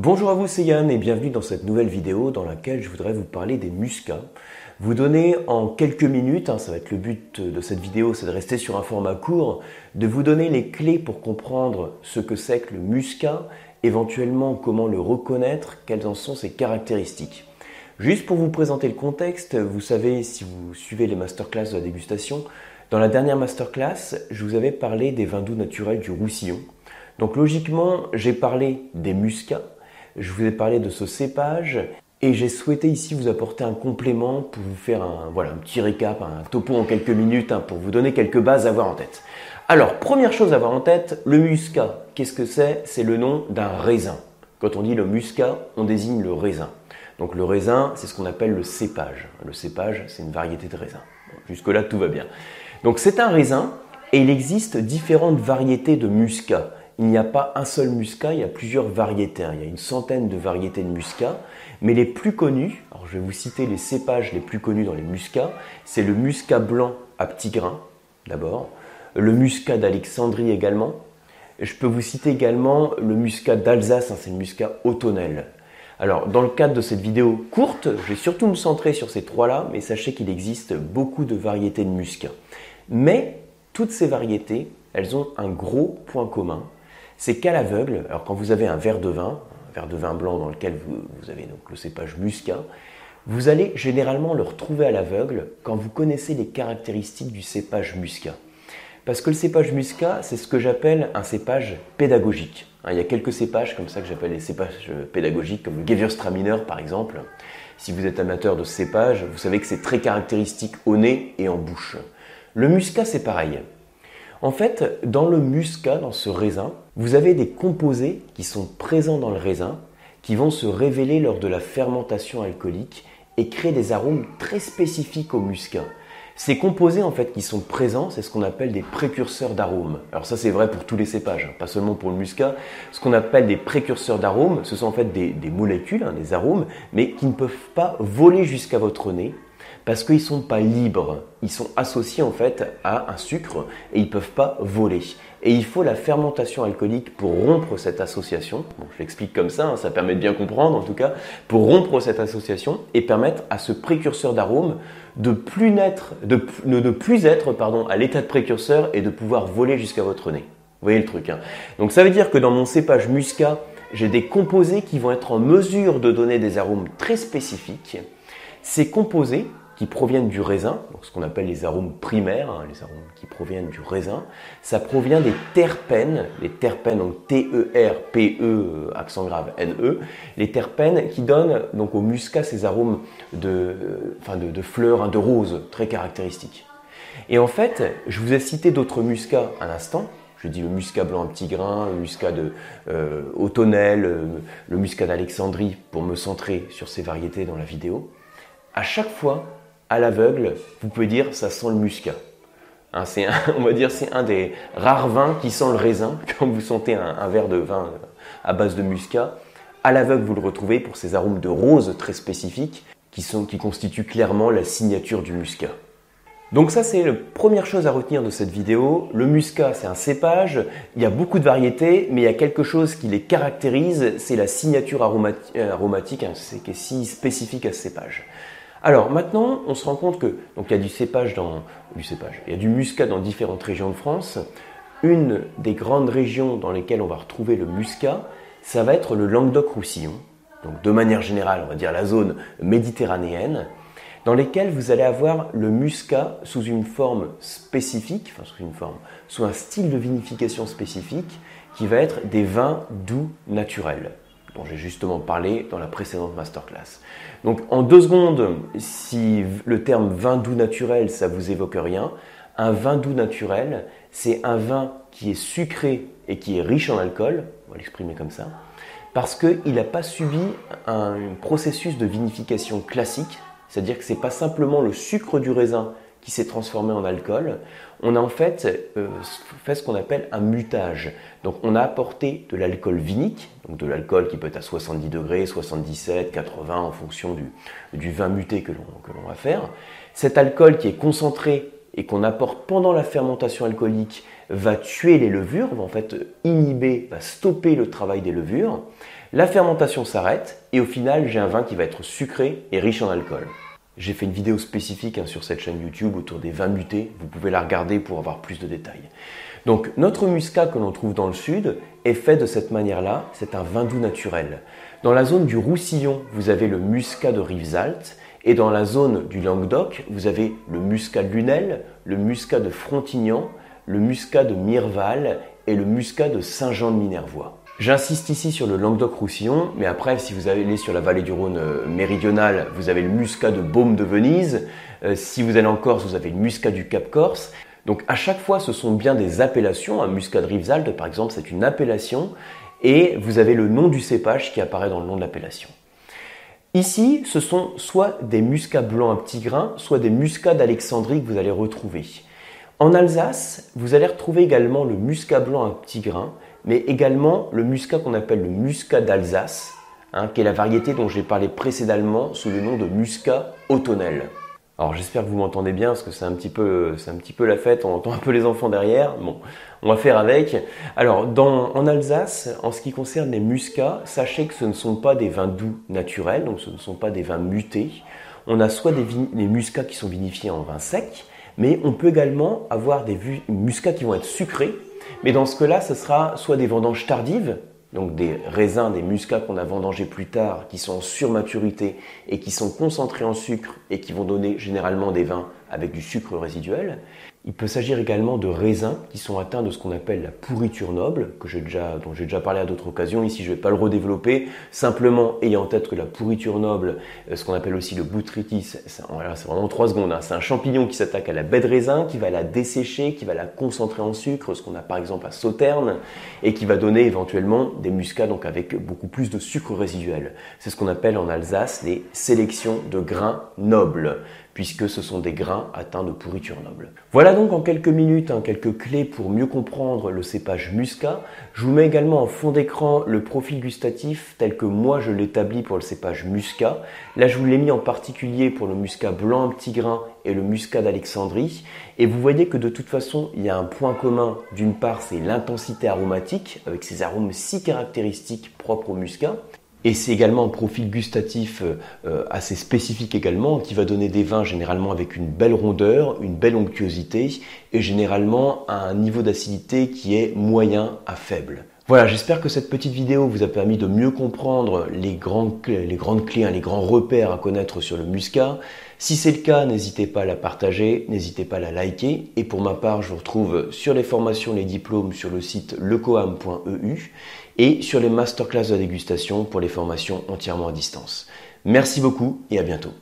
Bonjour à vous, c'est Yann et bienvenue dans cette nouvelle vidéo dans laquelle je voudrais vous parler des muscats. Vous donner en quelques minutes, hein, ça va être le but de cette vidéo, c'est de rester sur un format court, de vous donner les clés pour comprendre ce que c'est que le muscat, éventuellement comment le reconnaître, quelles en sont ses caractéristiques. Juste pour vous présenter le contexte, vous savez, si vous suivez les masterclass de la dégustation, dans la dernière masterclass, je vous avais parlé des vins doux naturels du Roussillon. Donc logiquement, j'ai parlé des muscats, je vous ai parlé de ce cépage et j'ai souhaité ici vous apporter un complément pour vous faire un, voilà, un petit récap, un topo en quelques minutes hein, pour vous donner quelques bases à avoir en tête. Alors, première chose à avoir en tête, le muscat. Qu'est-ce que c'est? C'est le nom d'un raisin. Quand on dit le muscat, on désigne le raisin. Donc le raisin, c'est ce qu'on appelle le cépage. Le cépage, c'est une variété de raisin. Jusque-là, tout va bien. Donc c'est un raisin et il existe différentes variétés de muscat il n'y a pas un seul muscat, il y a plusieurs variétés. Il y a une centaine de variétés de muscat, mais les plus connues, alors je vais vous citer les cépages les plus connus dans les muscats, c'est le muscat blanc à petits grains, d'abord, le muscat d'Alexandrie également. Je peux vous citer également le muscat d'Alsace, hein, c'est le muscat automnel. Alors, dans le cadre de cette vidéo courte, je vais surtout me centrer sur ces trois-là, mais sachez qu'il existe beaucoup de variétés de muscat. Mais toutes ces variétés, elles ont un gros point commun, c'est qu'à l'aveugle, alors quand vous avez un verre de vin, un verre de vin blanc dans lequel vous, avez donc le cépage muscat, vous allez généralement le retrouver à l'aveugle quand vous connaissez les caractéristiques du cépage muscat. Parce que le cépage muscat, c'est ce que j'appelle un cépage pédagogique. Hein, il y a quelques cépages comme ça que j'appelle les cépages pédagogiques, comme le Gewürztraminer par exemple. Si vous êtes amateur de cépage, vous savez que c'est très caractéristique au nez et en bouche. Le muscat, c'est pareil. En fait, dans le muscat, dans ce raisin, vous avez des composés qui sont présents dans le raisin, qui vont se révéler lors de la fermentation alcoolique et créer des arômes très spécifiques au muscat. Ces composés en fait qui sont présents, c'est ce qu'on appelle des précurseurs d'arômes. Alors ça c'est vrai pour tous les cépages, hein, pas seulement pour le muscat. Ce qu'on appelle des précurseurs d'arômes, ce sont en fait des, molécules, hein, des arômes, mais qui ne peuvent pas voler jusqu'à votre nez parce qu'ils ne sont pas libres. Ils sont associés en fait à un sucre et ils ne peuvent pas voler. Et il faut la fermentation alcoolique pour rompre cette association. Je l'explique comme ça, hein, ça permet de bien comprendre en tout cas, pour rompre cette association et permettre à ce précurseur d'arôme de plus, naître, de, plus être pardon, à l'état de précurseur et de pouvoir voler jusqu'à votre nez. Vous voyez le truc. Hein Donc ça veut dire que dans mon cépage muscat, j'ai des composés qui vont être en mesure de donner des arômes très spécifiques. Ces composés, qui proviennent du raisin, donc ce qu'on appelle les arômes primaires, hein, les arômes qui proviennent du raisin. Ça provient des terpènes, les terpènes, donc T-E-R-P-E, euh, accent grave, N-E, les terpènes qui donnent donc au muscat ces arômes de, enfin de, fleurs, hein, de roses très caractéristiques. Et en fait, je vous ai cité d'autres muscats à l'instant. Je dis le muscat blanc à petit grain, le muscat de euh, euh, le muscat d'Alexandrie pour me centrer sur ces variétés dans la vidéo. À chaque fois, à l'aveugle, vous pouvez dire ça sent le muscat. Hein, on va dire c'est un des rares vins qui sent le raisin quand vous sentez un, verre de vin à base de muscat. À l'aveugle, vous le retrouvez pour ces arômes de rose très spécifiques qui, constituent clairement la signature du muscat. Donc ça c'est la première chose à retenir de cette vidéo. Le muscat c'est un cépage, il y a beaucoup de variétés, mais il y a quelque chose qui les caractérise, c'est la signature aromatique, hein, c'est qui est si spécifique à ce cépage. Alors maintenant, on se rend compte que donc il y a du cépage dans il y a du muscat dans différentes régions de France. Une des grandes régions dans lesquelles on va retrouver le muscat, ça va être le Languedoc-Roussillon. Donc de manière générale, on va dire la zone méditerranéenne, dans lesquelles vous allez avoir le muscat sous une forme spécifique, enfin sous une forme, sous un style de vinification spécifique, qui va être des vins doux naturels dont j'ai justement parlé dans la précédente masterclass. Donc en deux secondes, si le terme vin doux naturel, ça vous évoque rien, un vin doux naturel, c'est un vin qui est sucré et qui est riche en alcool, on va l'exprimer comme ça, parce qu'il n'a pas subi un processus de vinification classique, c'est-à-dire que ce n'est pas simplement le sucre du raisin qui s'est transformé en alcool, on a en fait euh, fait ce qu'on appelle un mutage. Donc on a apporté de l'alcool vinique, donc de l'alcool qui peut être à 70 degrés, 77, 80 en fonction du, du vin muté que l'on va faire. Cet alcool qui est concentré et qu'on apporte pendant la fermentation alcoolique va tuer les levures, va en fait inhiber, va stopper le travail des levures. La fermentation s'arrête et au final j'ai un vin qui va être sucré et riche en alcool. J'ai fait une vidéo spécifique hein, sur cette chaîne YouTube autour des vins mutés, vous pouvez la regarder pour avoir plus de détails. Donc notre muscat que l'on trouve dans le sud est fait de cette manière-là, c'est un vin doux naturel. Dans la zone du Roussillon, vous avez le muscat de Rivesaltes et dans la zone du Languedoc, vous avez le muscat de Lunel, le muscat de Frontignan, le muscat de Mirval et le muscat de Saint-Jean-de-Minervois. J'insiste ici sur le Languedoc-Roussillon, mais après, si vous allez sur la vallée du Rhône euh, méridionale, vous avez le muscat de Baume de Venise. Euh, si vous allez en Corse, vous avez le muscat du Cap Corse. Donc à chaque fois, ce sont bien des appellations. Un muscat de Rivesaltes, par exemple, c'est une appellation. Et vous avez le nom du cépage qui apparaît dans le nom de l'appellation. Ici, ce sont soit des muscats blancs à petits grains, soit des muscats d'Alexandrie que vous allez retrouver. En Alsace, vous allez retrouver également le muscat blanc à petits grains, mais également le muscat qu'on appelle le muscat d'Alsace, hein, qui est la variété dont j'ai parlé précédemment sous le nom de muscat automnel. Alors j'espère que vous m'entendez bien parce que c'est un petit peu petit peu la fête, on entend un peu les enfants derrière. Bon, on va faire avec. Alors en Alsace, en ce qui concerne les muscats, sachez que ce ne sont pas des vins doux naturels, donc ce ne sont pas des vins mutés. On a soit des, des muscats qui sont vinifiés en vin sec, mais on peut également avoir des muscats qui vont être sucrés. Mais dans ce cas-là, ce sera soit des vendanges tardives, donc des raisins, des muscats qu'on a vendangés plus tard, qui sont en surmaturité et qui sont concentrés en sucre et qui vont donner généralement des vins avec du sucre résiduel. Il peut s'agir également de raisins qui sont atteints de ce qu'on appelle la pourriture noble, dont j'ai déjà parlé à d'autres occasions. Ici, je ne vais pas le redévelopper, simplement ayant en tête que la pourriture noble, euh, ce qu'on appelle aussi le botrytis, c'est vraiment trois secondes. Hein. C'est un champignon qui s'attaque à la baie de raisin, qui va la dessécher, qui va la concentrer en sucre, ce qu'on a par exemple à Sauterne, et qui va donner éventuellement des muscats donc avec beaucoup plus de sucre résiduel. C'est ce qu'on appelle en Alsace les sélections de grains nobles puisque ce sont des grains atteints de pourriture noble. Voilà donc en quelques minutes hein, quelques clés pour mieux comprendre le cépage muscat. Je vous mets également en fond d'écran le profil gustatif tel que moi je l'établis pour le cépage muscat. Là je vous l'ai mis en particulier pour le muscat blanc petit grain et le muscat d'Alexandrie. Et vous voyez que de toute façon il y a un point commun. D'une part c'est l'intensité aromatique avec ces arômes si caractéristiques propres au muscat. Et c'est également un profil gustatif euh, assez spécifique également, qui va donner des vins généralement avec une belle rondeur, une belle onctuosité, et généralement un niveau d'acidité qui est moyen à faible. Voilà, j'espère que cette petite vidéo vous a permis de mieux comprendre les, grandes clés, les grandes clés, hein, les grands repères à connaître sur le muscat. Si c'est le cas, n'hésitez pas à la partager, n'hésitez pas à la liker. Et pour ma part, je vous retrouve sur les formations, les diplômes sur le site lecoam.eu et sur les masterclass de dégustation pour les formations entièrement à distance. Merci beaucoup et à bientôt.